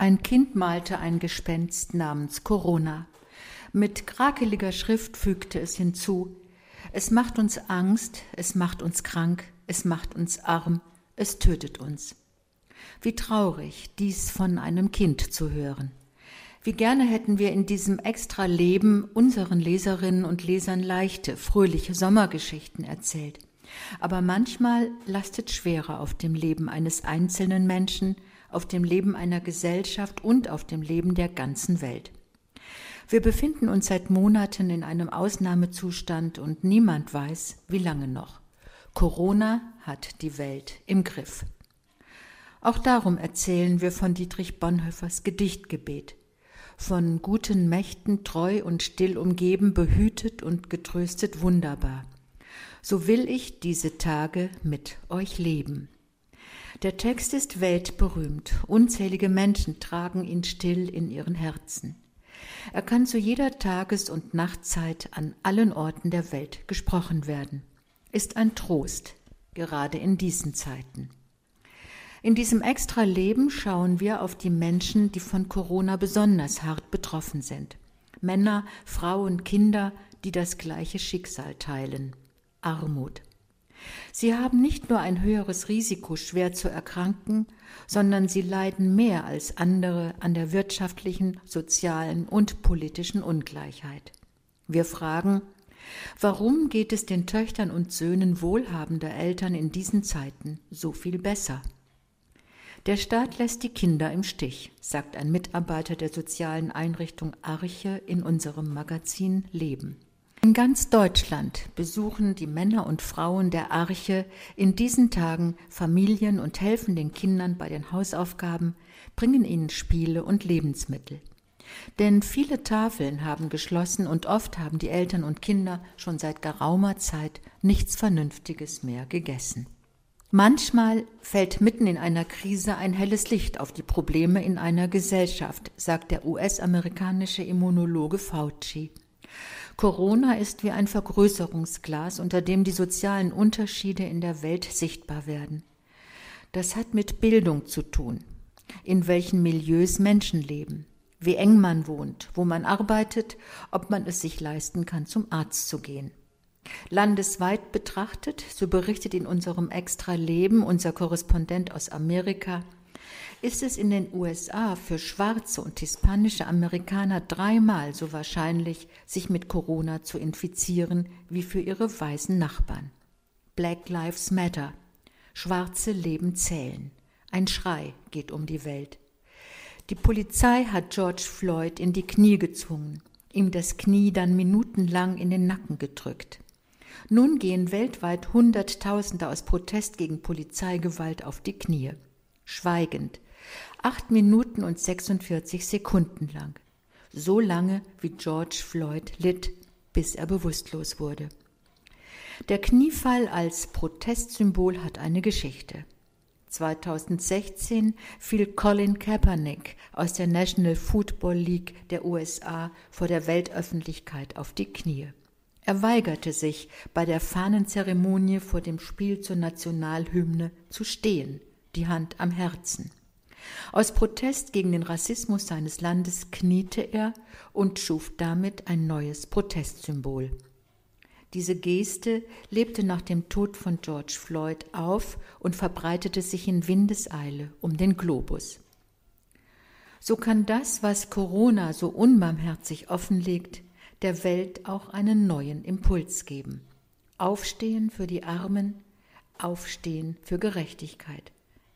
Ein Kind malte ein Gespenst namens Corona. Mit krakeliger Schrift fügte es hinzu Es macht uns Angst, es macht uns krank, es macht uns arm, es tötet uns. Wie traurig, dies von einem Kind zu hören. Wie gerne hätten wir in diesem extra Leben unseren Leserinnen und Lesern leichte, fröhliche Sommergeschichten erzählt. Aber manchmal lastet schwerer auf dem Leben eines einzelnen Menschen, auf dem Leben einer Gesellschaft und auf dem Leben der ganzen Welt. Wir befinden uns seit Monaten in einem Ausnahmezustand und niemand weiß, wie lange noch. Corona hat die Welt im Griff. Auch darum erzählen wir von Dietrich Bonhoeffers Gedichtgebet. Von guten Mächten treu und still umgeben, behütet und getröstet wunderbar. So will ich diese Tage mit euch leben. Der Text ist weltberühmt. Unzählige Menschen tragen ihn still in ihren Herzen. Er kann zu jeder Tages- und Nachtzeit an allen Orten der Welt gesprochen werden. Ist ein Trost, gerade in diesen Zeiten. In diesem extra Leben schauen wir auf die Menschen, die von Corona besonders hart betroffen sind. Männer, Frauen, Kinder, die das gleiche Schicksal teilen. Armut. Sie haben nicht nur ein höheres Risiko, schwer zu erkranken, sondern sie leiden mehr als andere an der wirtschaftlichen, sozialen und politischen Ungleichheit. Wir fragen, warum geht es den Töchtern und Söhnen wohlhabender Eltern in diesen Zeiten so viel besser? Der Staat lässt die Kinder im Stich, sagt ein Mitarbeiter der sozialen Einrichtung Arche in unserem Magazin Leben. In ganz Deutschland besuchen die Männer und Frauen der Arche in diesen Tagen Familien und helfen den Kindern bei den Hausaufgaben, bringen ihnen Spiele und Lebensmittel. Denn viele Tafeln haben geschlossen und oft haben die Eltern und Kinder schon seit geraumer Zeit nichts Vernünftiges mehr gegessen. Manchmal fällt mitten in einer Krise ein helles Licht auf die Probleme in einer Gesellschaft, sagt der US-amerikanische Immunologe Fauci. Corona ist wie ein Vergrößerungsglas, unter dem die sozialen Unterschiede in der Welt sichtbar werden. Das hat mit Bildung zu tun, in welchen Milieus Menschen leben, wie eng man wohnt, wo man arbeitet, ob man es sich leisten kann, zum Arzt zu gehen. Landesweit betrachtet, so berichtet in unserem Extra Leben unser Korrespondent aus Amerika, ist es in den USA für schwarze und hispanische Amerikaner dreimal so wahrscheinlich, sich mit Corona zu infizieren, wie für ihre weißen Nachbarn. Black Lives Matter. Schwarze Leben zählen. Ein Schrei geht um die Welt. Die Polizei hat George Floyd in die Knie gezwungen, ihm das Knie dann minutenlang in den Nacken gedrückt. Nun gehen weltweit Hunderttausende aus Protest gegen Polizeigewalt auf die Knie. Schweigend, Acht Minuten und 46 Sekunden lang. So lange, wie George Floyd litt, bis er bewusstlos wurde. Der Kniefall als Protestsymbol hat eine Geschichte. 2016 fiel Colin Kaepernick aus der National Football League der USA vor der Weltöffentlichkeit auf die Knie. Er weigerte sich, bei der Fahnenzeremonie vor dem Spiel zur Nationalhymne zu stehen, die Hand am Herzen. Aus Protest gegen den Rassismus seines Landes kniete er und schuf damit ein neues Protestsymbol. Diese Geste lebte nach dem Tod von George Floyd auf und verbreitete sich in Windeseile um den Globus. So kann das, was Corona so unbarmherzig offenlegt, der Welt auch einen neuen Impuls geben. Aufstehen für die Armen, Aufstehen für Gerechtigkeit.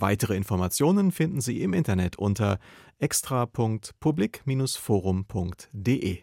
Weitere Informationen finden Sie im Internet unter extra.public-forum.de